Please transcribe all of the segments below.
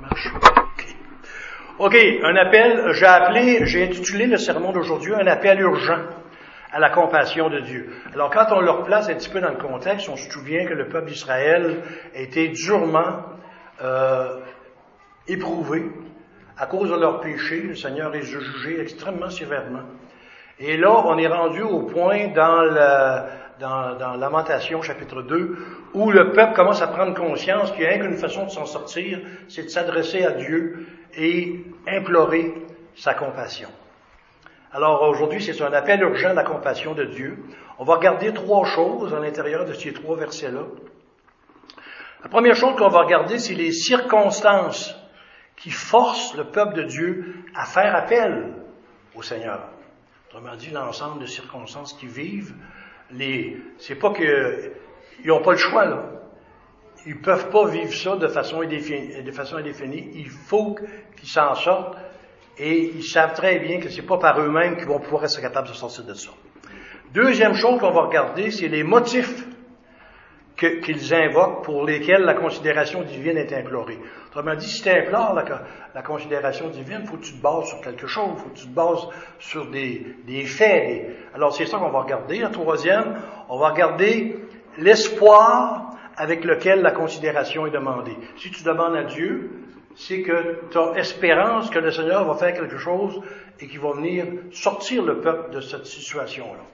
Marche. OK, un appel, j'ai appelé, j'ai intitulé le sermon d'aujourd'hui un appel urgent à la compassion de Dieu. Alors quand on le replace un petit peu dans le contexte, on se souvient que le peuple d'Israël a été durement euh, éprouvé à cause de leur péché. Le Seigneur les a jugés extrêmement sévèrement. Et là, on est rendu au point dans, la, dans, dans Lamentation chapitre 2 où le peuple commence à prendre conscience qu'il n'y a qu'une façon de s'en sortir, c'est de s'adresser à Dieu et implorer sa compassion. Alors aujourd'hui, c'est un appel urgent à la compassion de Dieu. On va regarder trois choses à l'intérieur de ces trois versets-là. La première chose qu'on va regarder, c'est les circonstances qui forcent le peuple de Dieu à faire appel au Seigneur. Autrement dit, l'ensemble de circonstances qui vivent, les, c'est pas qu'ils n'ont pas le choix, là. Ils peuvent pas vivre ça de façon indéfinie. De façon indéfinie. Il faut qu'ils s'en sortent et ils savent très bien que c'est pas par eux-mêmes qu'ils vont pouvoir être capables de sortir de ça. Deuxième chose qu'on va regarder, c'est les motifs qu'ils invoquent pour lesquels la considération divine est implorée. Autrement dit, si tu implores la, considération divine, faut que tu te bases sur quelque chose, faut que tu te bases sur des, des faits. Alors c'est ça qu'on va regarder. La troisième, on va regarder l'espoir avec lequel la considération est demandée. Si tu demandes à Dieu, c'est que tu as espérance que le Seigneur va faire quelque chose et qu'il va venir sortir le peuple de cette situation-là.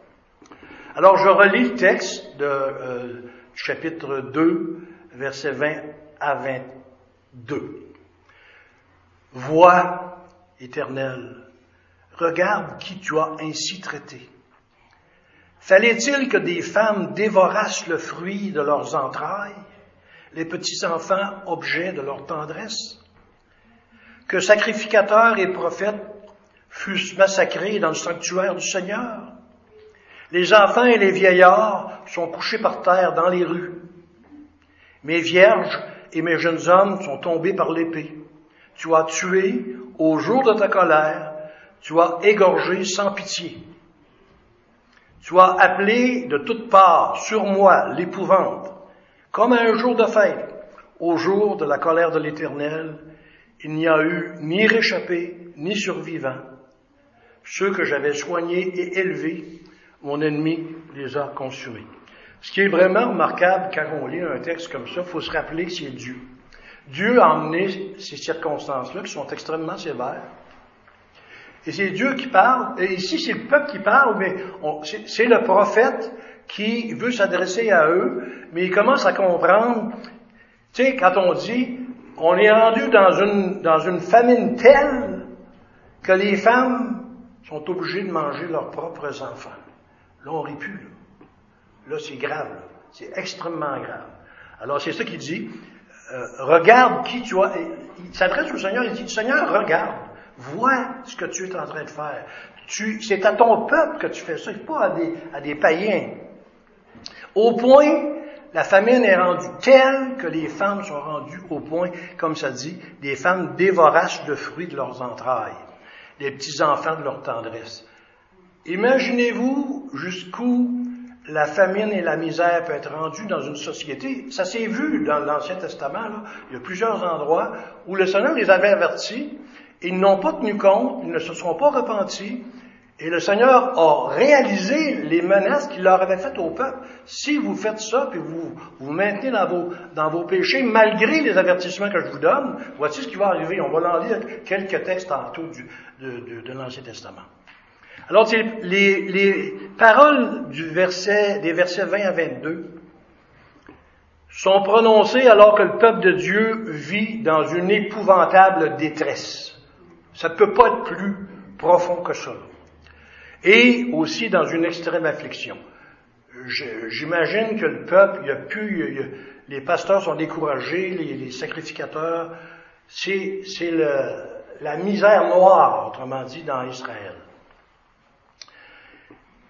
Alors je relis le texte de euh, chapitre 2, versets 20 à 22. Vois, éternel, regarde qui tu as ainsi traité. Fallait-il que des femmes dévorassent le fruit de leurs entrailles, les petits-enfants objets de leur tendresse? Que sacrificateurs et prophètes fussent massacrés dans le sanctuaire du Seigneur? Les enfants et les vieillards sont couchés par terre dans les rues. Mes vierges et mes jeunes hommes sont tombés par l'épée. Tu as tué au jour de ta colère, tu as égorgé sans pitié. Tu as appelé de toutes parts sur moi l'épouvante, comme à un jour de fête, au jour de la colère de l'Éternel. Il n'y a eu ni réchappé, ni survivant. Ceux que j'avais soignés et élevés, mon ennemi les a consumés. Ce qui est vraiment remarquable quand on lit un texte comme ça, il faut se rappeler que c'est Dieu. Dieu a emmené ces circonstances-là qui sont extrêmement sévères et c'est Dieu qui parle. Et ici, c'est le peuple qui parle, mais c'est le prophète qui veut s'adresser à eux, mais il commence à comprendre. Tu sais, quand on dit, on est rendu dans une, dans une famine telle que les femmes sont obligées de manger leurs propres enfants. Là, on rit plus. Là, c'est grave. C'est extrêmement grave. Alors, c'est ça qu'il dit. Euh, regarde qui tu as. Il s'adresse au Seigneur, il dit, Seigneur, regarde. Vois ce que tu es en train de faire. c'est à ton peuple que tu fais ça, pas à des, à des païens. Au point, la famine est rendue telle que les femmes sont rendues au point, comme ça dit, des femmes dévorassent le fruit de leurs entrailles, les petits-enfants de leur tendresse. Imaginez-vous jusqu'où la famine et la misère peuvent être rendues dans une société. Ça s'est vu dans l'Ancien Testament. Là. Il y a plusieurs endroits où le Seigneur les avait avertis ils n'ont pas tenu compte, ils ne se sont pas repentis, et le Seigneur a réalisé les menaces qu'il leur avait faites au peuple. Si vous faites ça, puis vous vous maintenez dans vos, péchés, malgré les avertissements que je vous donne, voici ce qui va arriver. On va en lire quelques textes en tout de, l'Ancien Testament. Alors, les, les paroles des versets 20 à 22 sont prononcées alors que le peuple de Dieu vit dans une épouvantable détresse. Ça ne peut pas être plus profond que ça. Et aussi dans une extrême affliction. J'imagine que le peuple, il a les pasteurs sont découragés, les, sacrificateurs, c'est la misère noire, autrement dit, dans Israël.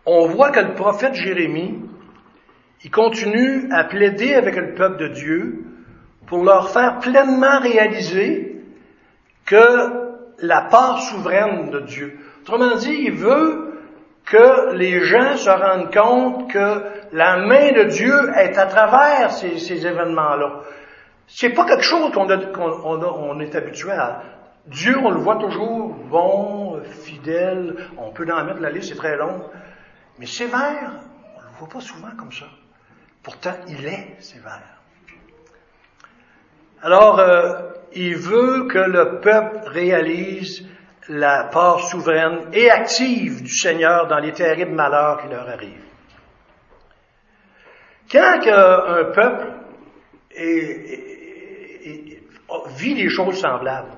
On voit que le prophète Jérémie, il continue à plaider avec le peuple de Dieu pour leur faire pleinement réaliser que la part souveraine de Dieu. Autrement dit, il veut que les gens se rendent compte que la main de Dieu est à travers ces, événements-là. C'est pas quelque chose qu'on on est habitué à. Dieu, on le voit toujours bon, fidèle, on peut en mettre la liste, c'est très long, mais sévère, on le voit pas souvent comme ça. Pourtant, il est sévère. Alors, euh, il veut que le peuple réalise la part souveraine et active du Seigneur dans les terribles malheurs qui leur arrivent. Quand un peuple vit des choses semblables,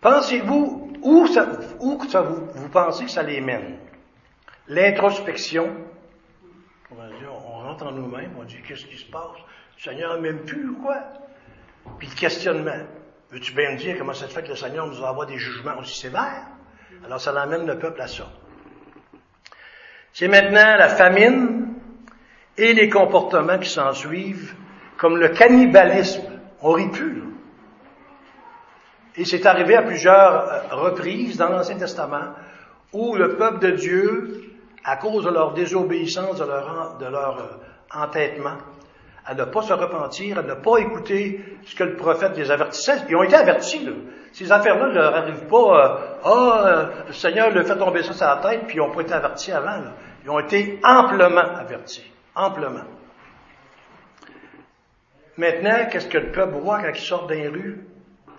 pensez-vous où, vous, pensez que ça les mène? L'introspection, on rentre en nous-mêmes, on dit qu'est-ce qui se passe? Le Seigneur m'aime plus ou quoi? Puis le questionnement. Veux-tu bien me dire comment ça fait que le Seigneur nous envoie des jugements aussi sévères? Alors ça l'amène le peuple à ça. C'est maintenant la famine et les comportements qui s'en suivent, comme le cannibalisme. On rit plus. Et c'est arrivé à plusieurs euh, reprises dans l'Ancien Testament où le peuple de Dieu, à cause de leur désobéissance, de leur, de leur euh, entêtement, à ne pas se repentir, à ne pas écouter ce que le prophète les avertissait. Ils ont été avertis, là. Ces affaires-là ne leur arrivent pas, euh, ah, euh, le Seigneur le fait tomber ça sur la tête, puis ils n'ont pas été avertis avant. Là. Ils ont été amplement avertis. Amplement. Maintenant, qu'est-ce que le peuple voit quand ils sortent les rues?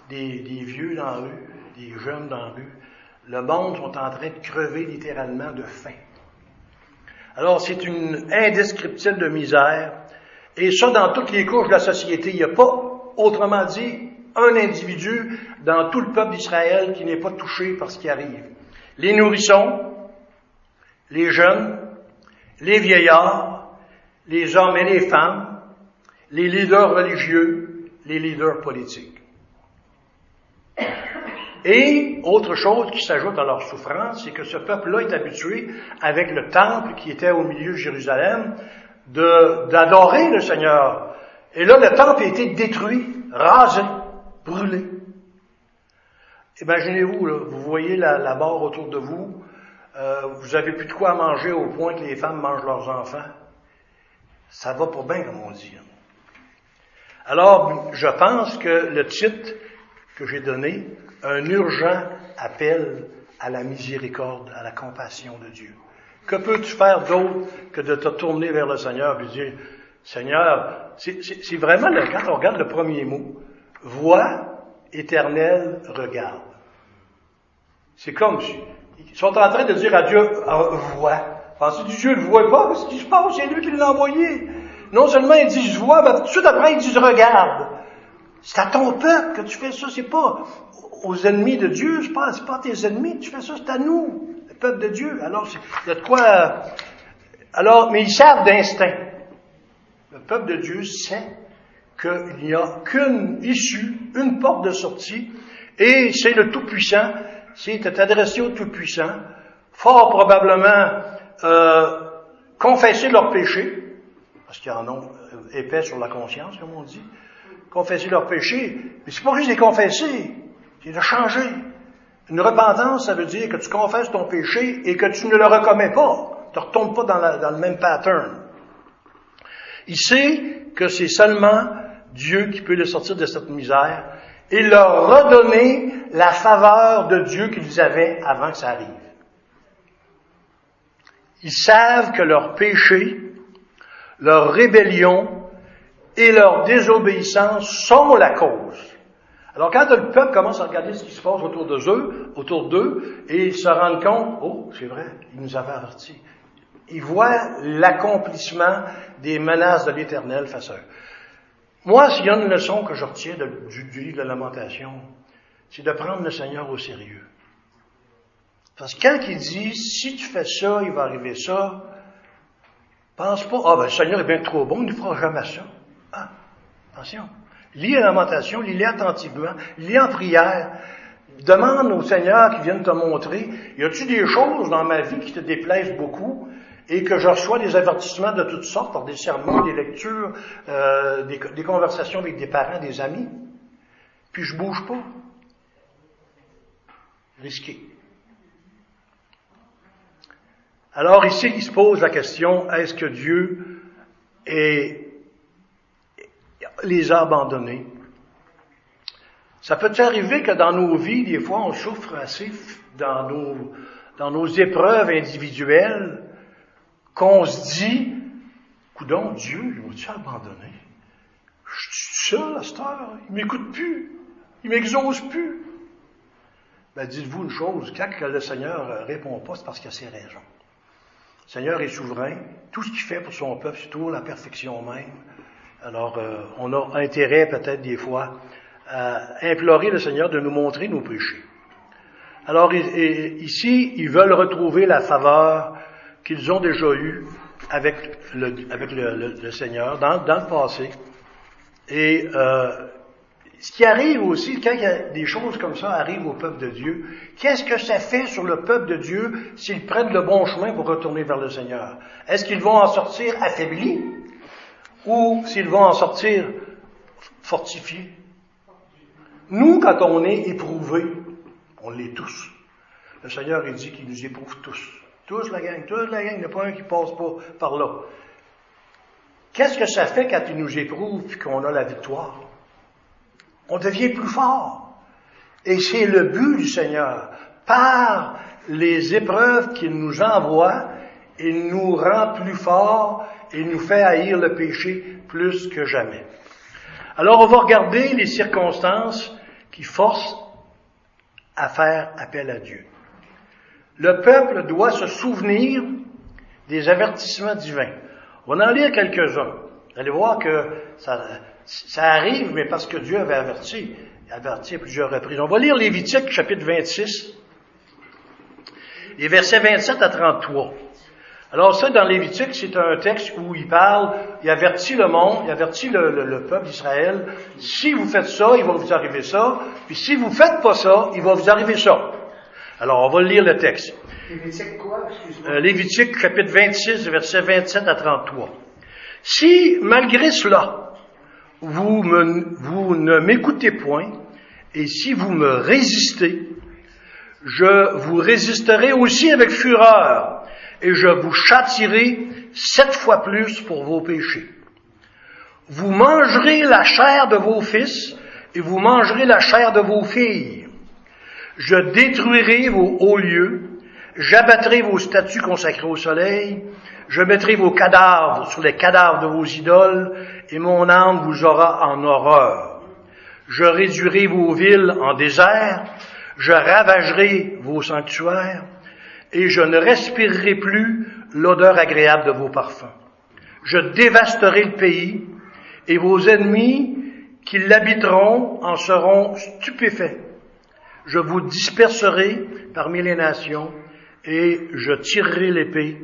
Des, des vieux dans la rue, des jeunes dans la rue. Le monde sont en train de crever littéralement de faim. Alors, c'est une indescriptible de misère et ça, dans toutes les couches de la société, il n'y a pas, autrement dit, un individu dans tout le peuple d'Israël qui n'est pas touché par ce qui arrive. Les nourrissons, les jeunes, les vieillards, les hommes et les femmes, les leaders religieux, les leaders politiques. Et autre chose qui s'ajoute à leur souffrance, c'est que ce peuple-là est habitué avec le temple qui était au milieu de Jérusalem d'adorer le Seigneur. Et là, le temple a été détruit, rasé, brûlé. Imaginez-vous, vous voyez la, la barre autour de vous, euh, vous avez plus de quoi manger au point que les femmes mangent leurs enfants. Ça va pour bien, comme on dit. Alors, je pense que le titre que j'ai donné, un urgent appel à la miséricorde, à la compassion de Dieu. Que peux-tu faire d'autre que de te tourner vers le Seigneur et dire, Seigneur, c'est vraiment le, quand on regarde le premier mot, voix éternelle, regarde. C'est comme si, ils sont en train de dire à Dieu, vois. Pensez que Dieu ne voit pas? Ce qui se passe, c'est lui qui l'a envoyé. Non seulement ils disent vois, mais tout de suite après ils disent regarde. C'est à ton peuple que tu fais ça, c'est pas aux ennemis de Dieu, c'est pas, pas tes ennemis, tu fais ça, c'est à nous peuple de Dieu. Alors, il y a de quoi. Alors, mais ils savent d'instinct. Le peuple de Dieu sait qu'il n'y a qu'une issue, une porte de sortie, et c'est le Tout-Puissant. C'est adressé au Tout-Puissant. Fort probablement euh, confesser leurs péchés, parce qu'il y en euh, épais sur la conscience, comme on dit. Confesser leurs péchés, mais c'est pas juste les confesser, c'est de changer. Une repentance, ça veut dire que tu confesses ton péché et que tu ne le recommets pas. Tu ne retombes pas dans, le même pattern. Il sait que c'est seulement Dieu qui peut le sortir de cette misère et leur redonner la faveur de Dieu qu'ils avaient avant que ça arrive. Ils savent que leur péché, leur rébellion et leur désobéissance sont la cause alors quand le peuple commence à regarder ce qui se passe autour d'eux, autour d'eux, et ils se rendent compte, oh, c'est vrai, il nous avait avertis. Ils voient l'accomplissement des menaces de l'Éternel face à eux. Moi, s'il y a une leçon que je retiens du, livre de la lamentation, c'est de prendre le Seigneur au sérieux. Parce que quand il dit, si tu fais ça, il va arriver ça, pense pas, ah ben le Seigneur est bien trop bon, il ne fera jamais ça. Ah, attention. Lis la lamentation, lis-les attentivement, lis en prière. Demande au Seigneur qui vienne te montrer, y a-tu des choses dans ma vie qui te déplaisent beaucoup et que je reçois des avertissements de toutes sortes des sermons, des lectures, euh, des, des, conversations avec des parents, des amis, puis je bouge pas. Risqué. Alors ici, il se pose la question, est-ce que Dieu est les a abandonnés. Ça peut arriver que dans nos vies, des fois, on souffre assez dans nos, dans nos épreuves individuelles, qu'on se dit, coudon, Dieu, il m'a-tu abandonné? Je suis seul à cette heure, il m'écoute plus, il m'exauce plus. Ben, dites-vous une chose, quand le Seigneur répond pas, c'est parce qu'il a ses raisons. Le Seigneur est souverain, tout ce qu'il fait pour son peuple, c'est toujours la perfection même. Alors, euh, on a intérêt peut-être des fois à implorer le Seigneur de nous montrer nos péchés. Alors ici, ils veulent retrouver la faveur qu'ils ont déjà eue avec le, Seigneur dans, dans, le passé. Et euh, ce qui arrive aussi, quand il y a des choses comme ça arrivent au peuple de Dieu, qu'est-ce que ça fait sur le peuple de Dieu s'ils prennent le bon chemin pour retourner vers le Seigneur? Est-ce qu'ils vont en sortir affaiblis? Ou s'ils vont en sortir fortifiés? Nous, quand on est éprouvés, on l'est tous. Le Seigneur, il dit qu'il nous éprouve tous. Tous la gang, toute la gang, il n'y a pas un qui passe pas par là. Qu'est-ce que ça fait quand il nous éprouve et qu'on a la victoire? On devient plus fort. Et c'est le but du Seigneur. Par les épreuves qu'il nous envoie, il nous rend plus forts et nous fait haïr le péché plus que jamais. Alors on va regarder les circonstances qui forcent à faire appel à Dieu. Le peuple doit se souvenir des avertissements divins. On va en lire quelques-uns. Vous allez voir que ça, ça arrive, mais parce que Dieu avait averti, averti à plusieurs reprises. On va lire Lévitique, chapitre 26, les versets 27 à 33. Alors ça, dans Lévitique, c'est un texte où il parle, il avertit le monde, il avertit le, peuple d'Israël, si vous faites ça, il va vous arriver ça, puis si vous faites pas ça, il va vous arriver ça. Alors, on va lire le texte. Lévitique quoi, euh, Lévitique, chapitre 26, versets 27 à 33. Si, malgré cela, vous, vous ne m'écoutez point, et si vous me résistez, je vous résisterai aussi avec fureur, et je vous châtirai sept fois plus pour vos péchés. Vous mangerez la chair de vos fils, et vous mangerez la chair de vos filles. Je détruirai vos hauts lieux, j'abattrai vos statues consacrées au soleil, je mettrai vos cadavres sur les cadavres de vos idoles, et mon âme vous aura en horreur. Je réduirai vos villes en désert, je ravagerai vos sanctuaires, et je ne respirerai plus l'odeur agréable de vos parfums. Je dévasterai le pays, et vos ennemis qui l'habiteront en seront stupéfaits. Je vous disperserai parmi les nations, et je tirerai l'épée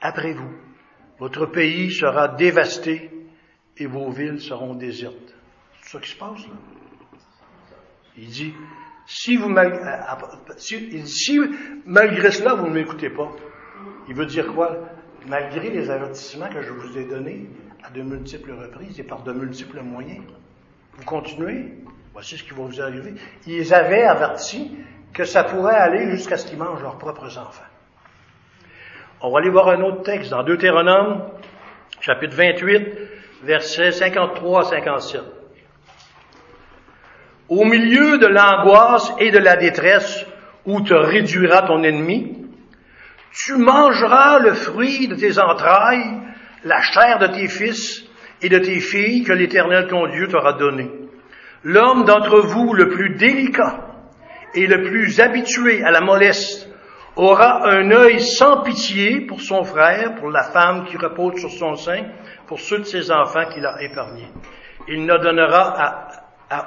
après vous. Votre pays sera dévasté et vos villes seront désertes. C'est ça qui se passe là? Il dit, si vous si, malgré cela vous ne m'écoutez pas, il veut dire quoi? Malgré les avertissements que je vous ai donnés à de multiples reprises et par de multiples moyens, vous continuez? Voici ce qui va vous arriver. Ils avaient averti que ça pourrait aller jusqu'à ce qu'ils mangent leurs propres enfants. On va aller voir un autre texte dans Deutéronome, chapitre 28, versets 53 à 57. Au milieu de l'angoisse et de la détresse où te réduira ton ennemi, tu mangeras le fruit de tes entrailles, la chair de tes fils et de tes filles que l'Éternel ton Dieu t'aura donné. L'homme d'entre vous le plus délicat et le plus habitué à la mollesse aura un œil sans pitié pour son frère, pour la femme qui repose sur son sein, pour ceux de ses enfants qu'il a épargnés. Il ne donnera à,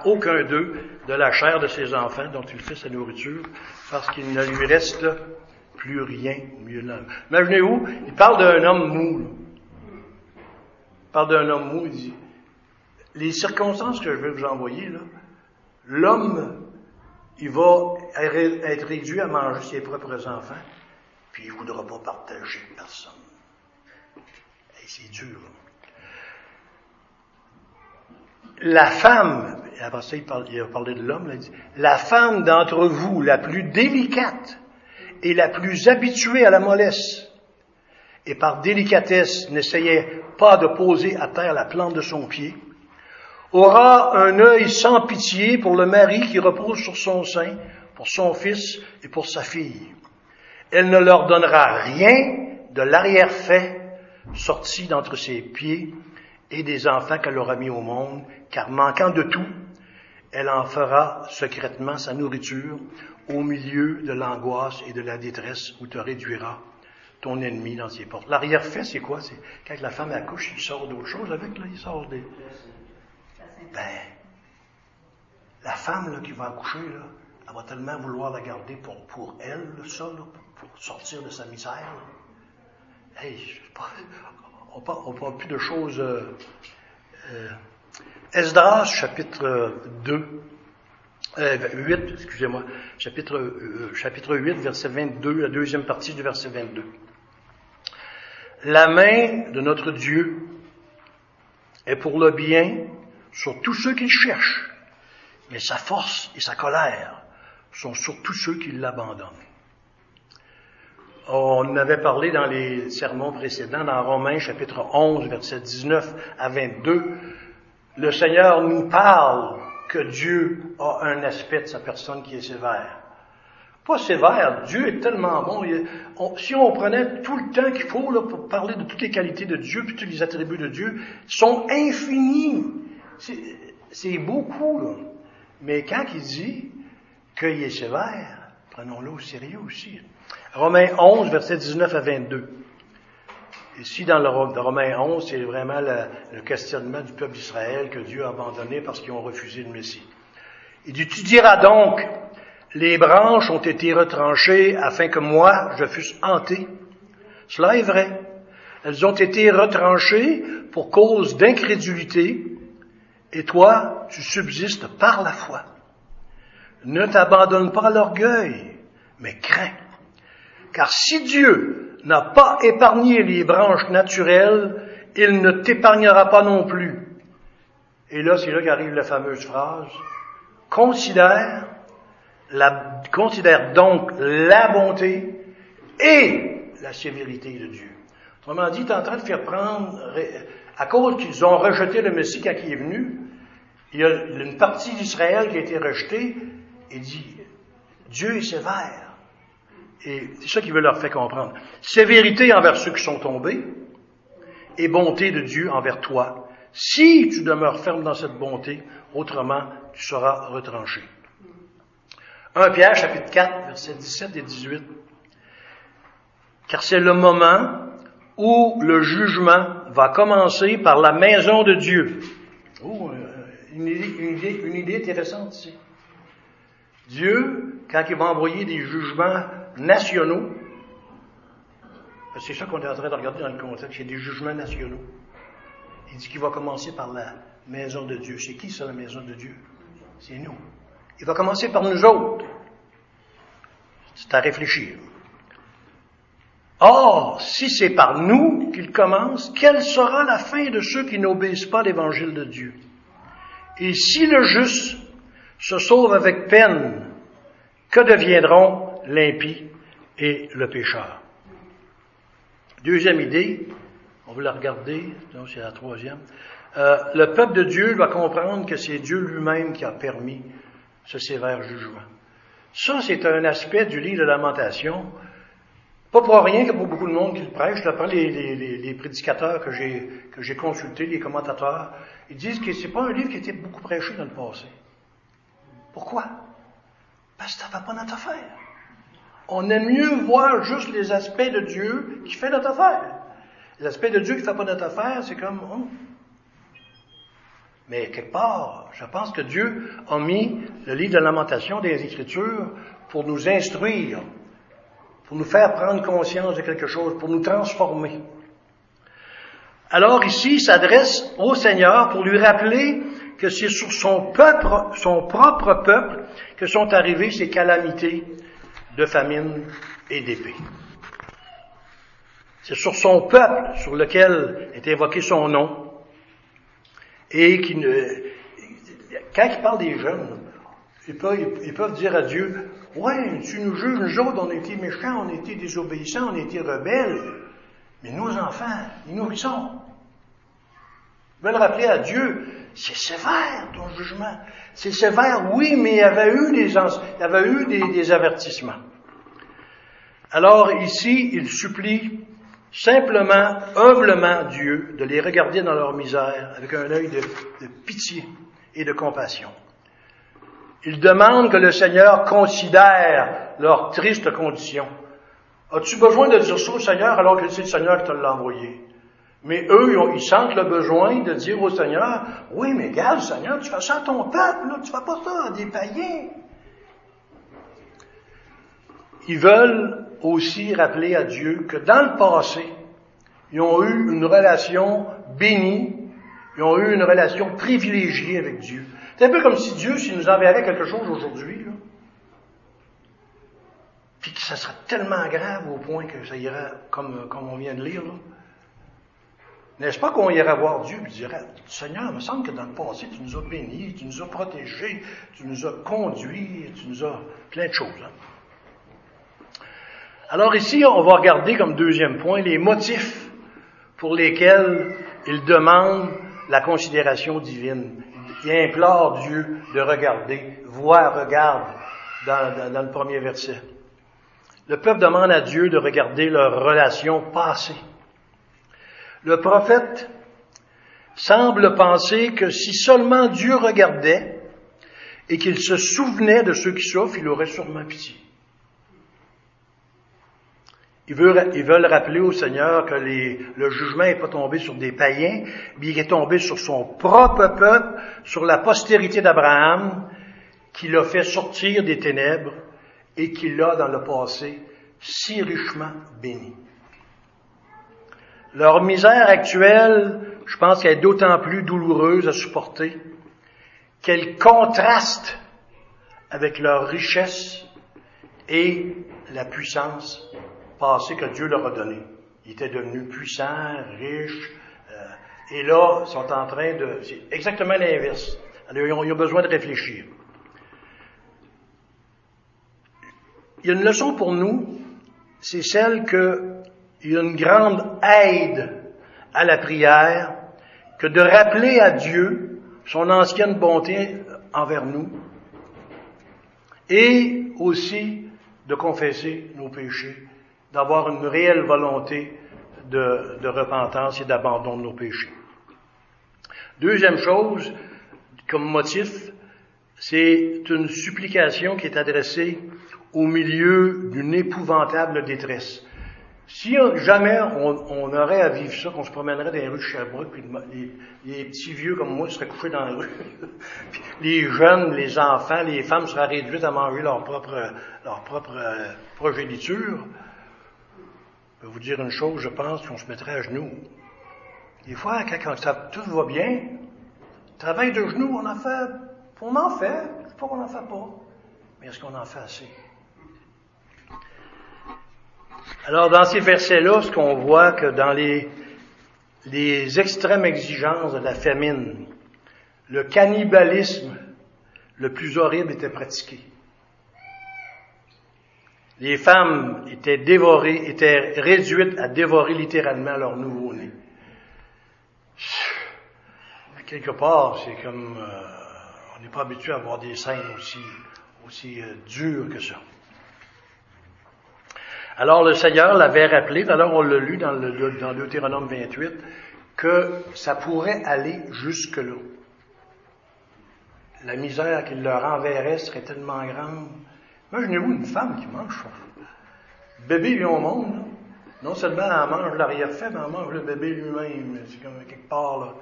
aucun d'eux de la chair de ses enfants dont il fait sa nourriture, parce qu'il ne lui reste plus rien au milieu de l'homme. Imaginez-vous, il parle d'un homme mou. Il parle d'un homme mou, il dit, les circonstances que je vais vous envoyer, là, l'homme il va être réduit à manger ses propres enfants, puis il ne voudra pas partager personne. Et c'est dur. La femme, il, de l'homme, la femme d'entre vous, la plus délicate et la plus habituée à la mollesse, et par délicatesse n'essayait pas de poser à terre la plante de son pied, aura un œil sans pitié pour le mari qui repose sur son sein, pour son fils et pour sa fille. Elle ne leur donnera rien de l'arrière-fait sorti d'entre ses pieds et des enfants qu'elle aura mis au monde, car manquant de tout, elle en fera secrètement sa nourriture au milieu de l'angoisse et de la détresse où te réduira ton ennemi dans ses portes. L'arrière-fait, c'est quoi? C'est quand la femme accouche, il sort d'autre chose avec, là, il sort des... Ben, la femme, là, qui va accoucher, là, elle va tellement vouloir la garder pour, elle, ça, là, pour sortir de sa misère, Hey, on ne parle, plus de choses... Euh, euh, Esdras, chapitre 2, euh, 8, excusez-moi, chapitre, euh, chapitre 8, verset 22, la deuxième partie du verset 22. La main de notre Dieu est pour le bien sur tous ceux qui le cherchent, mais sa force et sa colère sont sur tous ceux qui l'abandonnent. On avait parlé dans les sermons précédents, dans Romains chapitre 11, verset 19 à 22. Le Seigneur nous parle que Dieu a un aspect de sa personne qui est sévère. Pas sévère, Dieu est tellement bon. si on prenait tout le temps qu'il faut là, pour parler de toutes les qualités de Dieu, puis tous les attributs de Dieu, sont infinis. C'est beaucoup, là. Mais quand il dit qu'il est sévère, prenons-le au sérieux aussi. Romains 11, verset 19 à 22. Ici, dans le Romains 11, c'est vraiment le, questionnement du peuple d'Israël que Dieu a abandonné parce qu'ils ont refusé le Messie. Il dit, tu diras donc, les branches ont été retranchées afin que moi, je fusse hanté. Cela est vrai. Elles ont été retranchées pour cause d'incrédulité, et toi, tu subsistes par la foi. Ne t'abandonne pas à l'orgueil, mais crains. Car si Dieu n'a pas épargné les branches naturelles, il ne t'épargnera pas non plus. Et là, c'est là qu'arrive la fameuse phrase. Considère considère donc la bonté et la sévérité de Dieu. Autrement dit, tu en train de faire prendre, à cause qu'ils ont rejeté le Messie quand il est venu, il y a une partie d'Israël qui a été rejetée et dit, Dieu est sévère. Et c'est ça qu'il veut leur faire comprendre. Sévérité envers ceux qui sont tombés et bonté de Dieu envers toi. Si tu demeures ferme dans cette bonté, autrement tu seras retranché. 1 Pierre chapitre 4, versets 17 et 18. Car c'est le moment où le jugement va commencer par la maison de Dieu. Oh, euh, une idée, une idée intéressante ici. Dieu, quand il va envoyer des jugements nationaux, c'est ça qu'on est en train de regarder dans le contexte, il y a des jugements nationaux. Il dit qu'il va commencer par la maison de Dieu. C'est qui ça, la maison de Dieu? C'est nous. Il va commencer par nous autres. C'est à réfléchir. Or, si c'est par nous qu'il commence, quelle sera la fin de ceux qui n'obéissent pas l'évangile de Dieu? Et si le juste se sauve avec peine, que deviendront l'impie et le pécheur? Deuxième idée, on va la regarder, donc c'est la troisième. Euh, le peuple de Dieu doit comprendre que c'est Dieu lui-même qui a permis ce sévère jugement. Ça, c'est un aspect du livre de lamentation. Pas pour rien y a beaucoup de monde qui le prêche. D'après les, les, prédicateurs que j'ai, que consultés, les commentateurs, ils disent que c'est pas un livre qui a été beaucoup prêché dans le passé. Pourquoi? Parce que ça fait pas notre affaire. On aime mieux voir juste les aspects de Dieu qui fait notre affaire. Les aspects de Dieu qui ne fait pas notre affaire, c'est comme, oh, mais quelque part, je pense que Dieu a mis le livre de lamentation des Écritures pour nous instruire, pour nous faire prendre conscience de quelque chose, pour nous transformer. Alors ici, il s'adresse au Seigneur pour lui rappeler que c'est sur son peuple, son propre peuple, que sont arrivées ces calamités de famine et d'épée. C'est sur son peuple sur lequel est évoqué son nom et qui ne, quand ils parlent des jeunes, ils peuvent, dire à Dieu, ouais, tu nous juges, nous autres, on a été méchants, on a été désobéissants, on a été rebelles, mais nos enfants, ils nourrissons. Ils veulent rappeler à Dieu, c'est sévère ton jugement. C'est sévère, oui, mais il y avait eu des avertissements. Alors ici, il supplie simplement, humblement Dieu de les regarder dans leur misère avec un œil de, de pitié et de compassion. Il demande que le Seigneur considère leur triste condition. As-tu besoin de dire ça au Seigneur alors que c'est le Seigneur qui te l'a envoyé? Mais eux, ils sentent le besoin de dire au Seigneur, oui, mais regarde, Seigneur, tu fais ça à ton peuple, là, tu fais pas ça à des païens. Ils veulent aussi rappeler à Dieu que dans le passé, ils ont eu une relation bénie, ils ont eu une relation privilégiée avec Dieu. C'est un peu comme si Dieu, s'il nous enverrait quelque chose aujourd'hui, puis que ça serait tellement grave au point que ça irait comme, comme on vient de lire, là. N'est-ce pas qu'on irait voir Dieu et dirait, Seigneur, il me semble que dans le passé, tu nous as bénis, tu nous as protégés, tu nous as conduits, tu nous as plein de choses. Hein? Alors ici, on va regarder comme deuxième point les motifs pour lesquels il demande la considération divine. Il implore Dieu de regarder, voir, regarde, dans, dans le premier verset. Le peuple demande à Dieu de regarder leur relation passée. Le prophète semble penser que si seulement Dieu regardait et qu'il se souvenait de ceux qui souffrent, il aurait sûrement pitié. Ils veulent, rappeler au Seigneur que le jugement n'est pas tombé sur des païens, mais il est tombé sur son propre peuple, sur la postérité d'Abraham, qui l'a fait sortir des ténèbres et qui l'a, dans le passé, si richement béni. Leur misère actuelle, je pense qu'elle est d'autant plus douloureuse à supporter qu'elle contraste avec leur richesse et la puissance passé que Dieu leur a donné. Ils étaient devenus puissants, riches, euh, et là, ils sont en train de... C'est exactement l'inverse. ils ont, besoin de réfléchir. Il y a une leçon pour nous, c'est celle qu'il y a une grande aide à la prière que de rappeler à Dieu son ancienne bonté envers nous et aussi de confesser nos péchés d'avoir une réelle volonté de, de repentance et d'abandon de nos péchés. Deuxième chose, comme motif, c'est une supplication qui est adressée au milieu d'une épouvantable détresse. Si jamais on, aurait à vivre ça, qu'on se promènerait dans les rues de Sherbrooke, puis les, petits vieux comme moi seraient couchés dans la rue, puis les jeunes, les enfants, les femmes seraient réduites à manger leur propre, euh, progéniture, je vais vous dire une chose, je pense qu'on se mettrait à genoux. Des fois, quand tout va bien, travail de genoux, on en fait, on en fait, je sais pas qu'on en fait pas, mais est-ce qu'on en fait assez? Alors, dans ces versets-là, ce qu'on voit que dans les, les extrêmes exigences de la famine, le cannibalisme le plus horrible était pratiqué. Les femmes étaient dévorées, étaient réduites à dévorer littéralement leur nouveau-né. Quelque part, c'est comme, euh, on n'est pas habitué à voir des scènes aussi, aussi euh, dures que ça. Alors le Seigneur l'avait rappelé, alors on l'a lu dans, le, dans Deutéronome 28, que ça pourrait aller jusque-là. La misère qu'il leur enverrait serait tellement grande Imaginez-vous une femme qui mange. Le bébé vient au monde, non seulement elle mange l'arrière-fait, mais elle mange le bébé lui-même. C'est comme quelque part là.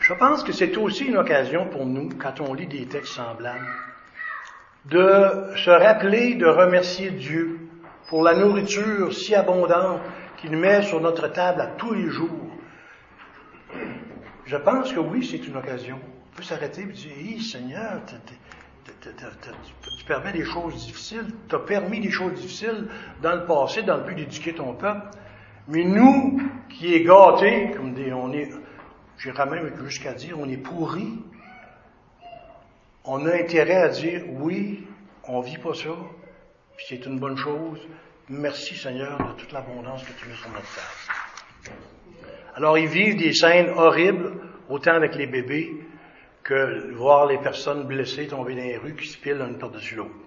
Je pense que c'est aussi une occasion pour nous, quand on lit des textes semblables, de se rappeler de remercier Dieu pour la nourriture si abondante qu'il met sur notre table à tous les jours. Je pense que oui, c'est une occasion. On peut s'arrêter et dire, Seigneur, tu permets des choses difficiles, tu as permis des choses difficiles dans le passé, dans le but d'éduquer ton peuple. Mais nous, qui est gâtés, comme des, on est, j'irais même jusqu'à dire, on est pourris, on a intérêt à dire, oui, on vit pas ça, puis c'est une bonne chose. Merci Seigneur de toute l'abondance que tu mets sur notre table. Alors ils vivent des scènes horribles, autant avec les bébés que voir les personnes blessées tomber dans les rues qui se pilent l'une par-dessus l'autre.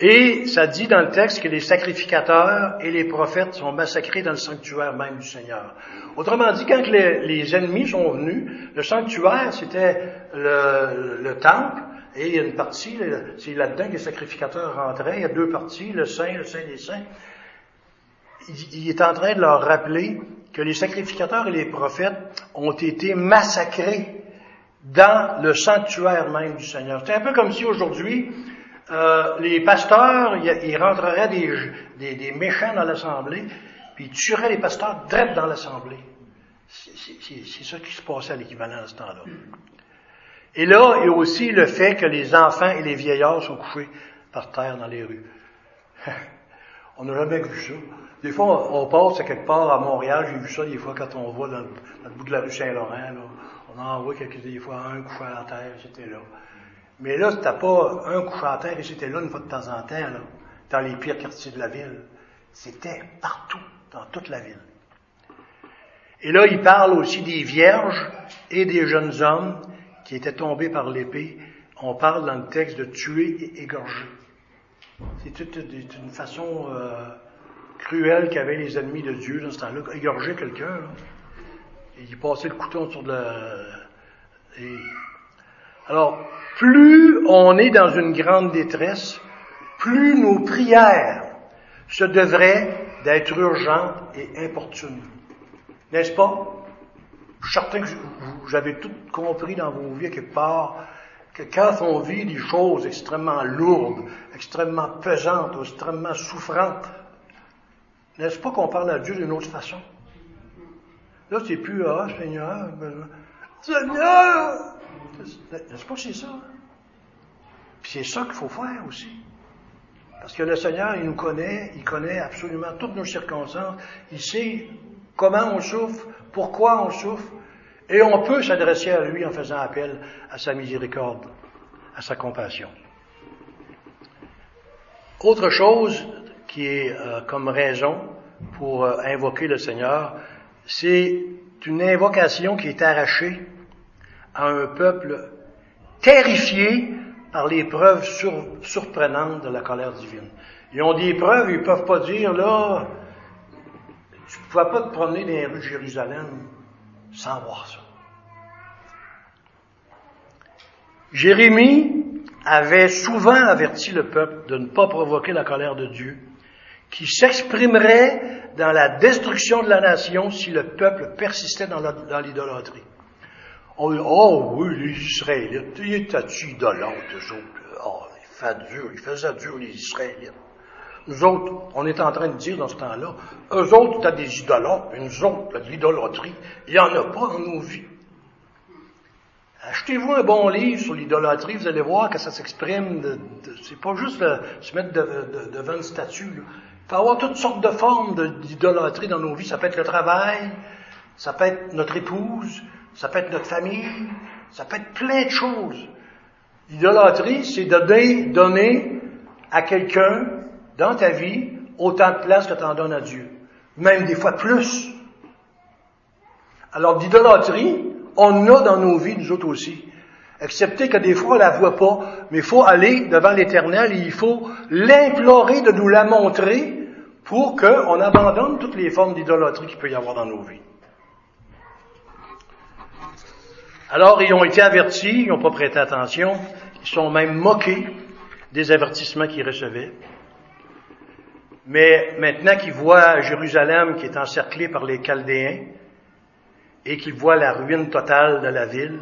Et ça dit dans le texte que les sacrificateurs et les prophètes sont massacrés dans le sanctuaire même du Seigneur. Autrement dit, quand les, ennemis sont venus, le sanctuaire, c'était le, temple, et il y a une partie, c'est là-dedans que les sacrificateurs rentraient, il y a deux parties, le Saint, le Saint des Saints. il est en train de leur rappeler que les sacrificateurs et les prophètes ont été massacrés dans le sanctuaire même du Seigneur. C'est un peu comme si aujourd'hui, euh, les pasteurs, ils rentreraient des, des, méchants dans l'assemblée, puis ils tueraient les pasteurs direct dans l'assemblée. C'est ça qui se passait à l'équivalent à ce temps-là. Et là, il y a aussi le fait que les enfants et les vieillards sont couchés par terre dans les rues. on n'a jamais vu ça. Des fois, on, passe à quelque part à Montréal, j'ai vu ça des fois quand on voit dans, le bout de la rue Saint-Laurent, on en voit quelques des fois un couché à terre, c'était là. Mais là, c'était pas un couché à terre et c'était là une fois de temps en temps, là, dans les pires quartiers de la ville. C'était partout, dans toute la ville. Et là, il parle aussi des vierges et des jeunes hommes qui étaient tombés par l'épée. On parle dans le texte de tuer et égorger. C'est une façon euh, cruelle qu'avaient les ennemis de Dieu dans ce temps-là. Égorger quelqu'un, il passait le couteau sur le... Et... Alors, plus on est dans une grande détresse, plus nos prières se devraient d'être urgentes et importunes. N'est-ce pas? Je suis certain que vous avez tout compris dans vos vies quelque part que quand on vit des choses extrêmement lourdes, extrêmement pesantes, extrêmement souffrantes, n'est-ce pas qu'on parle à Dieu d'une autre façon? Là, c'est plus, ah, Seigneur, Seigneur! N'est-ce pas c'est ça? Puis c'est ça qu'il faut faire aussi. Parce que le Seigneur, il nous connaît, il connaît absolument toutes nos circonstances, il sait comment on souffre, pourquoi on souffre, et on peut s'adresser à lui en faisant appel à sa miséricorde, à sa compassion. Autre chose qui est euh, comme raison pour euh, invoquer le Seigneur, c'est une invocation qui est arrachée à un peuple terrifié par les preuves surprenantes de la colère divine. Ils ont des preuves, ils ne peuvent pas dire, là, tu ne pouvais pas te promener dans les rues de Jérusalem sans voir ça. Jérémie avait souvent averti le peuple de ne pas provoquer la colère de Dieu qui s'exprimerait dans la destruction de la nation si le peuple persistait dans l'idolâtrie. Oh, oh, oui, les Israélites, ils étaient idolâtres, eux autres. Oh, ils faisaient dur, ils faisaient dur, les Israélites. Nous autres, on est en train de dire dans ce temps-là, eux autres, t'as des idolâtres, nous autres, de l'idolâtrie. Il n'y en a pas dans nos vies. Achetez-vous un bon livre sur l'idolâtrie, vous allez voir que ça s'exprime de, c'est pas juste se mettre devant une statue. Il peut y avoir toutes sortes de formes d'idolâtrie dans nos vies. Ça peut être le travail, ça peut être notre épouse, ça peut être notre famille, ça peut être plein de choses. L'idolâtrie, c'est de donner à quelqu'un dans ta vie autant de place que tu en donnes à Dieu. Même des fois plus. Alors, d'idolâtrie, on a dans nos vies, nous autres aussi. Excepté que des fois, on la voit pas, mais il faut aller devant l'Éternel et il faut l'implorer de nous la montrer pour qu'on abandonne toutes les formes d'idolâtrie qu'il peut y avoir dans nos vies. Alors, ils ont été avertis, ils n'ont pas prêté attention, ils sont même moqués des avertissements qu'ils recevaient. Mais maintenant qu'ils voient Jérusalem qui est encerclée par les Chaldéens et qu'ils voient la ruine totale de la ville,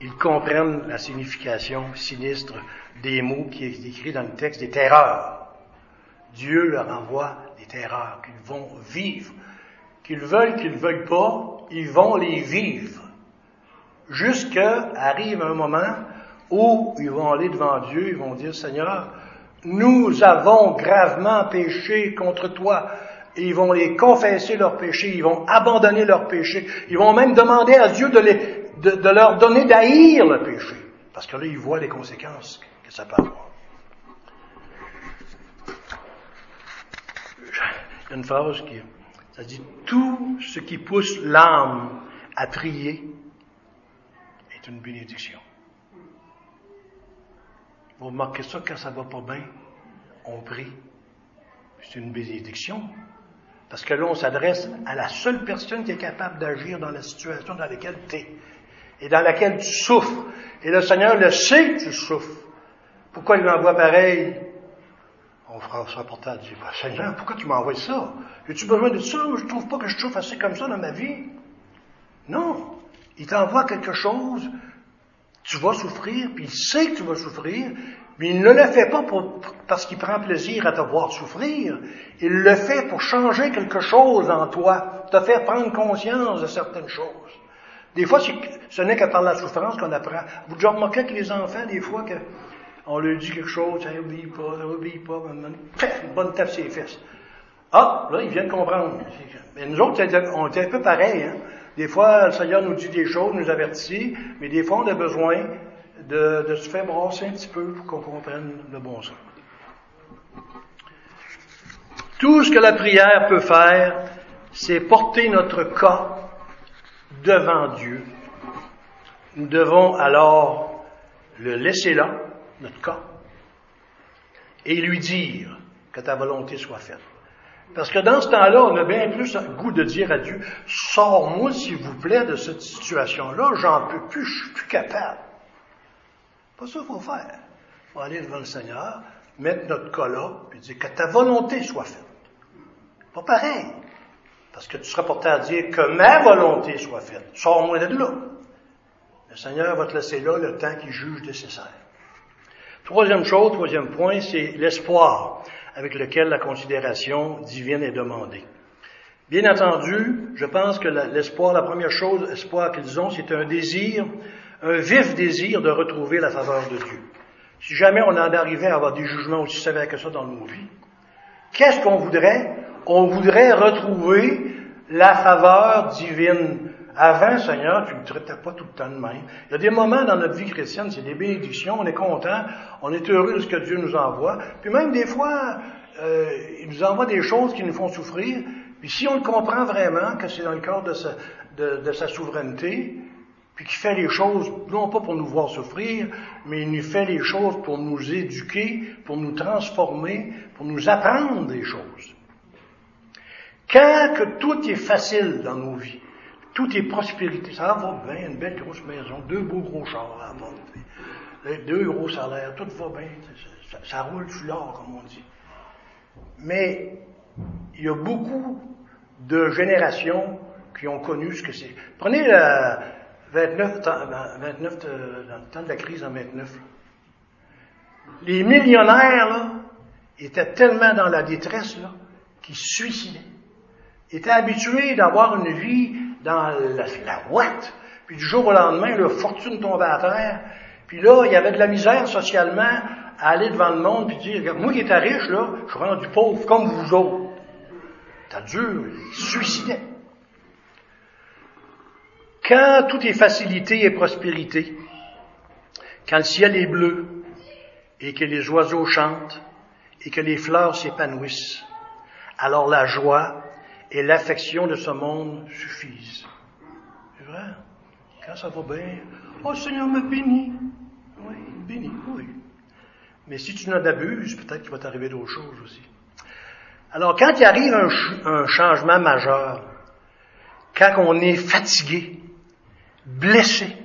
ils comprennent la signification sinistre des mots qui est écrit dans le texte des terreurs. Dieu leur envoie des terreurs qu'ils vont vivre. Qu'ils veulent, qu'ils ne veulent pas, ils vont les vivre. Jusqu'à arrive un moment où ils vont aller devant Dieu, ils vont dire, Seigneur, nous avons gravement péché contre toi. Ils vont les confesser leurs péchés, ils vont abandonner leurs péchés, ils vont même demander à Dieu de, les, de leur donner d'haïr le péché. Parce que là, ils voient les conséquences que ça peut avoir. Il y a une phrase qui, Ça dit tout ce qui pousse l'âme à prier est une bénédiction. Vous remarquez ça quand ça va pas bien, on prie. C'est une bénédiction. Parce que là, on s'adresse à la seule personne qui est capable d'agir dans la situation dans laquelle tu es et dans laquelle tu souffres. Et le Seigneur le sait que tu souffres. Pourquoi il m'envoie pareil? On fera ça à dire, bah, Seigneur, pourquoi tu m'envoies ça? As-tu besoin de ça? Je trouve pas que je souffre assez comme ça dans ma vie. Non. Il t'envoie quelque chose, tu vas souffrir, puis il sait que tu vas souffrir, mais il ne le fait pas pour, parce qu'il prend plaisir à te voir souffrir. Il le fait pour changer quelque chose en toi, te faire prendre conscience de certaines choses. Des fois, ce n'est qu'à par la souffrance qu'on apprend. Vous déjà remarqué que les enfants, des fois, que on leur dit quelque chose, ça n'obéit pas, ça n'obéit pas, une bonne tape sur les fesses. Ah, là, ils viennent comprendre. Mais nous autres, on était un peu pareils. Hein? Des fois, le Seigneur nous dit des choses, nous avertit, mais des fois, on a besoin de, se faire brasser un petit peu pour qu'on comprenne le bon sens. Tout ce que la prière peut faire, c'est porter notre cas devant Dieu. Nous devons alors le laisser là, notre cas, et lui dire que ta volonté soit faite. Parce que dans ce temps-là, on a bien plus un goût de dire à Dieu, sors-moi s'il vous plaît de cette situation-là, j'en peux plus, je suis plus capable. Pas ça qu'il faut faire. Il faut aller devant le Seigneur, mettre notre cas là, puis dire que ta volonté soit faite. Pas pareil. Parce que tu seras porté à dire que ma volonté soit faite. Sors-moi de là. Le Seigneur va te laisser là le temps qu'il juge nécessaire. Troisième chose, troisième point, c'est l'espoir avec lequel la considération divine est demandée. Bien entendu, je pense que l'espoir, la première chose, l'espoir qu'ils ont, c'est un désir un vif désir de retrouver la faveur de Dieu. Si jamais on en arrivait à avoir des jugements aussi sévères que ça dans nos vies, qu'est-ce qu'on voudrait? On voudrait retrouver la faveur divine. Avant, Seigneur, tu ne traitais pas tout le temps de même. Il y a des moments dans notre vie chrétienne, c'est des bénédictions, on est content, on est heureux de ce que Dieu nous envoie. Puis même des fois, euh, il nous envoie des choses qui nous font souffrir. Puis si on comprend vraiment, que c'est dans le cadre de sa, de sa souveraineté, puis qui fait les choses non pas pour nous voir souffrir, mais il nous fait les choses pour nous éduquer, pour nous transformer, pour nous apprendre des choses. Quand que tout est facile dans nos vies, tout est prospérité, ça va bien, une belle grosse maison, deux beaux gros chars à vendre, deux gros salaires, tout va bien, ça, roule sur l'or, comme on dit. Mais il y a beaucoup de générations qui ont connu ce que c'est. Prenez la, 29, 29 dans le temps de la crise en 29. Les millionnaires, là, étaient tellement dans la détresse, qu'ils suicidaient. Ils étaient habitués d'avoir une vie dans la, la ouate. Puis du jour au lendemain, leur fortune tombait à terre. Puis là, il y avait de la misère socialement à aller devant le monde puis dire, moi qui étais riche, là, je suis rendu pauvre comme vous autres. T'as dur, ils se suicidaient. Quand tout est facilité et prospérité, quand le ciel est bleu et que les oiseaux chantent et que les fleurs s'épanouissent, alors la joie et l'affection de ce monde suffisent. C'est vrai? Quand ça va bien, oh Seigneur me bénit. Oui, bénit, oui. Mais si tu n'en abuses, peut-être qu'il va t'arriver d'autres choses aussi. Alors, quand il arrive un changement majeur, quand on est fatigué, blessé,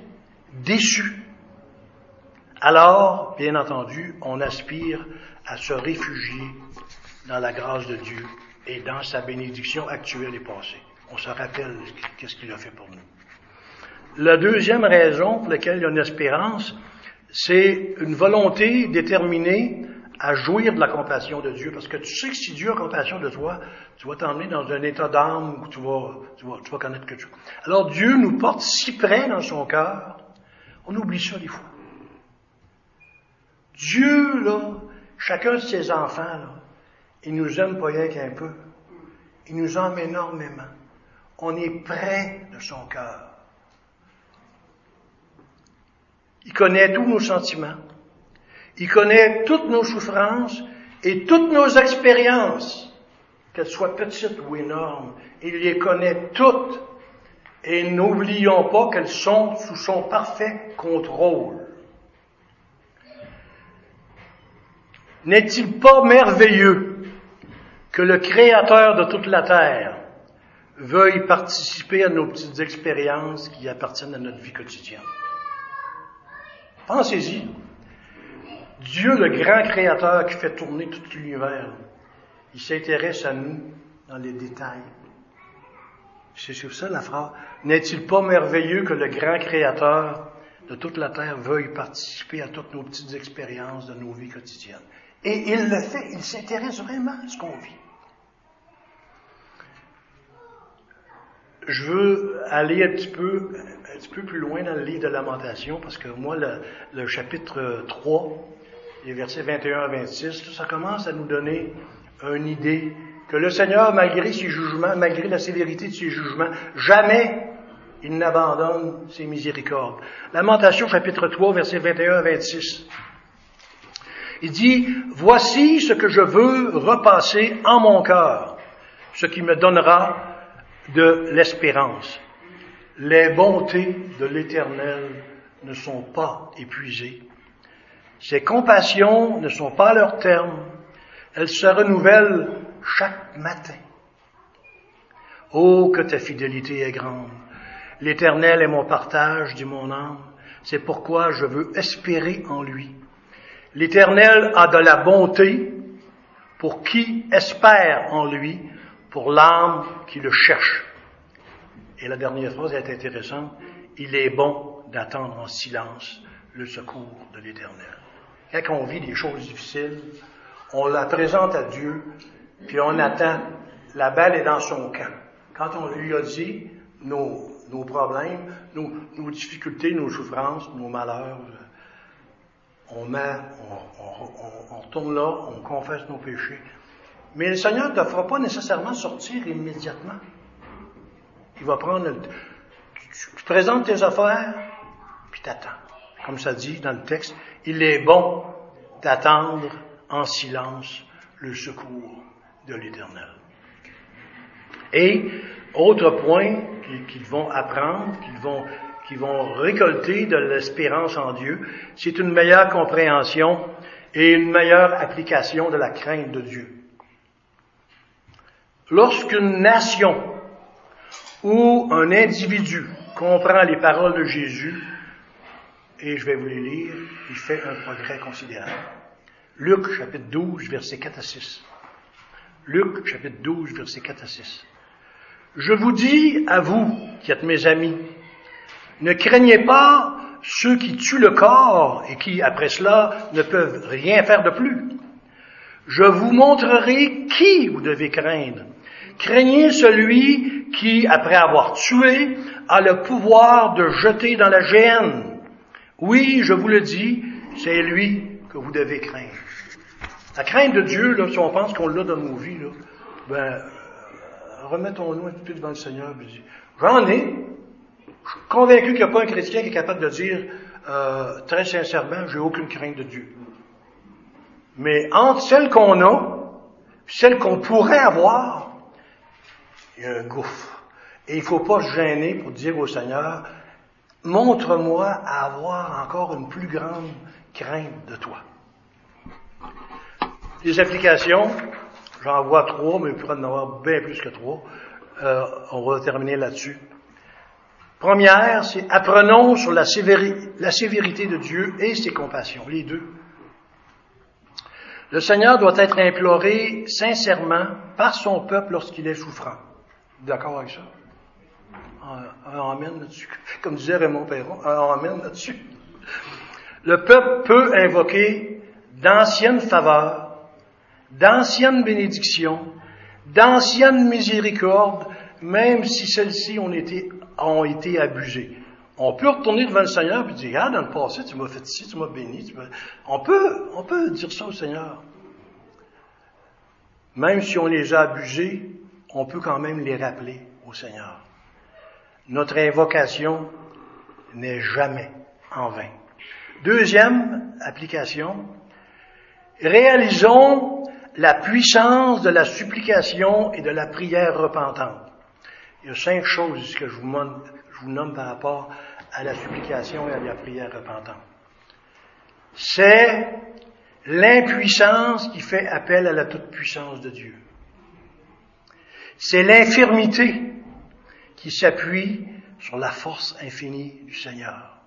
déçu, alors, bien entendu, on aspire à se réfugier dans la grâce de Dieu et dans sa bénédiction actuelle et passée. On se rappelle qu'est-ce qu'il a fait pour nous. La deuxième raison pour laquelle il y a une espérance, c'est une volonté déterminée à jouir de la compassion de Dieu, parce que tu sais que si Dieu a compassion de toi, tu vas t'emmener dans un état d'âme où tu vas, tu vas, tu vas connaître que Dieu. Alors Dieu nous porte si près dans son cœur, on oublie ça des fois. Dieu, là, chacun de ses enfants, là, il nous aime pas rien qu'un peu. Il nous aime énormément. On est près de son cœur. Il connaît tous nos sentiments. Il connaît toutes nos souffrances et toutes nos expériences. qu'elles soient petites ou énormes. Il les connaît toutes. Et n'oublions pas qu'elles sont sous son parfait contrôle. N'est-il pas merveilleux que le Créateur de toute la terre veuille participer à nos petites expériences qui appartiennent à notre vie quotidienne? Pensez-y. Dieu, le grand Créateur qui fait tourner tout l'univers, il s'intéresse à nous dans les détails. C'est sur ça la phrase. N'est-il pas merveilleux que le grand Créateur de toute la terre veuille participer à toutes nos petites expériences de nos vies quotidiennes? Et il le fait, il s'intéresse vraiment à ce qu'on vit. Je veux aller un petit peu, un petit peu plus loin dans le livre de Lamentation, parce que moi, le, chapitre 3, les versets 21 à 26, ça commence à nous donner une idée que le Seigneur, malgré ses jugements, malgré la sévérité de ses jugements, jamais il n'abandonne ses miséricordes. Lamentation chapitre 3, versets 21 à 26. Il dit, voici ce que je veux repasser en mon cœur, ce qui me donnera de l'espérance. Les bontés de l'Éternel ne sont pas épuisées. Ses compassions ne sont pas à leur terme. Elles se renouvellent chaque matin. Oh, que ta fidélité est grande. L'Éternel est mon partage, dit mon âme. C'est pourquoi je veux espérer en lui. L'Éternel a de la bonté pour qui espère en lui, pour l'âme qui le cherche. Et la dernière phrase est intéressante. Il est bon d'attendre en silence le secours de l'Éternel. Quand on vit des choses difficiles, on la présente à Dieu, puis on attend. La balle est dans son camp. Quand on lui a dit nos, problèmes, nos, difficultés, nos souffrances, nos malheurs, on met, on, on, retourne là, on confesse nos péchés. Mais le Seigneur ne te fera pas nécessairement sortir immédiatement. Il va prendre le, tu, présentes tes affaires, puis t'attends. Comme ça dit dans le texte, il est bon d'attendre en silence le secours de l'Éternel. Et, autre point qu'ils vont apprendre, qu'ils vont qui vont récolter de l'espérance en Dieu, c'est une meilleure compréhension et une meilleure application de la crainte de Dieu. Lorsqu'une nation ou un individu comprend les paroles de Jésus, et je vais vous les lire, il fait un progrès considérable. Luc chapitre 12, versets 4 à 6. Luc chapitre 12, versets 4 à 6. Je vous dis à vous qui êtes mes amis, ne craignez pas ceux qui tuent le corps et qui, après cela, ne peuvent rien faire de plus. Je vous montrerai qui vous devez craindre. Craignez celui qui, après avoir tué, a le pouvoir de jeter dans la gêne. Oui, je vous le dis, c'est lui que vous devez craindre. La crainte de Dieu, là, si on pense qu'on l'a dans nos vies, là, ben, remettons-nous un peu devant le Seigneur j'en ai, je suis convaincu qu'il n'y a pas un chrétien qui est capable de dire euh, très sincèrement, j'ai aucune crainte de Dieu. Mais entre celle qu'on a, et celle qu'on pourrait avoir, il y a un gouffre. Et il faut pas se gêner pour dire au Seigneur, montre-moi à avoir encore une plus grande crainte de toi. Les applications, j'en vois trois, mais il pourrait en avoir bien plus que trois. Euh, on va terminer là-dessus. Première, c'est apprenons sur la la sévérité de Dieu et ses compassions, les deux. Le Seigneur doit être imploré sincèrement par son peuple lorsqu'il est souffrant. D'accord avec ça? Un amen là-dessus. Comme disait Raymond Perron, un amen là-dessus. Le peuple peut invoquer d'anciennes faveurs, d'anciennes bénédictions, d'anciennes miséricordes, même si celles-ci ont été ont été abusés. On peut retourner devant le Seigneur et dire, ah, dans le passé, tu m'as fait ci, tu m'as béni. On, peut, on peut dire ça au Seigneur. Même si on les a abusés, on peut quand même les rappeler au Seigneur. Notre invocation n'est jamais en vain. Deuxième application, réalisons la puissance de la supplication et de la prière repentante. Il y a cinq choses que je vous, nomme par rapport à la supplication et à la prière repentante. C'est l'impuissance qui fait appel à la toute-puissance de Dieu. C'est l'infirmité qui s'appuie sur la force infinie du Seigneur.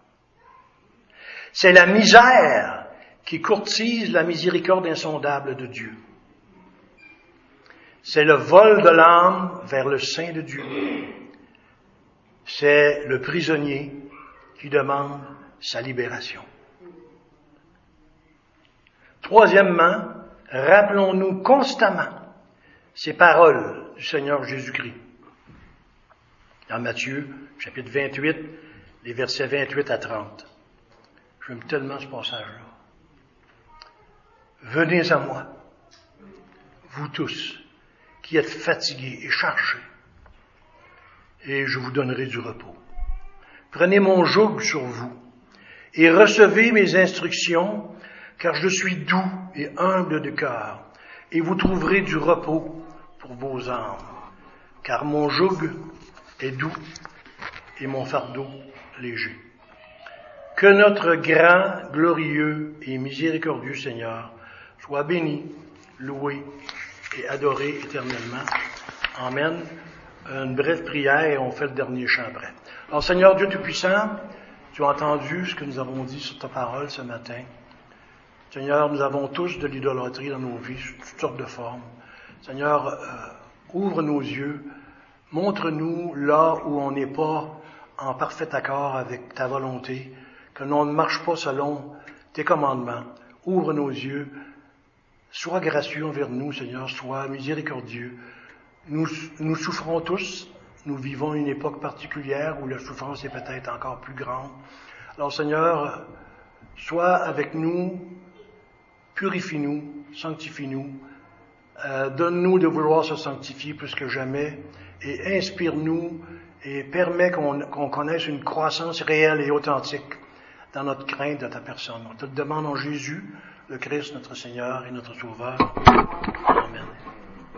C'est la misère qui courtise la miséricorde insondable de Dieu. C'est le vol de l'âme vers le sein de Dieu. C'est le prisonnier qui demande sa libération. Troisièmement, rappelons-nous constamment ces paroles du Seigneur Jésus-Christ. Dans Matthieu, chapitre 28, les versets 28 à 30. J'aime tellement ce passage-là. Venez à moi, vous tous qui êtes fatigués et chargés, et je vous donnerai du repos. Prenez mon joug sur vous et recevez mes instructions, car je suis doux et humble de cœur, et vous trouverez du repos pour vos âmes, car mon joug est doux et mon fardeau léger. Que notre grand, glorieux et miséricordieux Seigneur soit béni, loué et adoré éternellement. Amen. Une brève prière et on fait le dernier chant. Alors Seigneur Dieu Tout-Puissant, tu as entendu ce que nous avons dit sur ta parole ce matin. Seigneur, nous avons tous de l'idolâtrie dans nos vies, sous toutes sortes de formes. Seigneur, euh, ouvre nos yeux, montre-nous là où on n'est pas en parfait accord avec ta volonté, que l'on ne marche pas selon tes commandements. Ouvre nos yeux, sois gracieux envers nous, Seigneur, sois miséricordieux. Nous, nous souffrons tous, nous vivons une époque particulière où la souffrance est peut-être encore plus grande. Alors Seigneur, sois avec nous, purifie-nous, sanctifie-nous, euh, donne-nous de vouloir se sanctifier plus que jamais et inspire-nous et permet qu'on connaisse une croissance réelle et authentique dans notre crainte de ta personne. On te demande en Jésus, le Christ, notre Seigneur et notre Sauveur. Amen.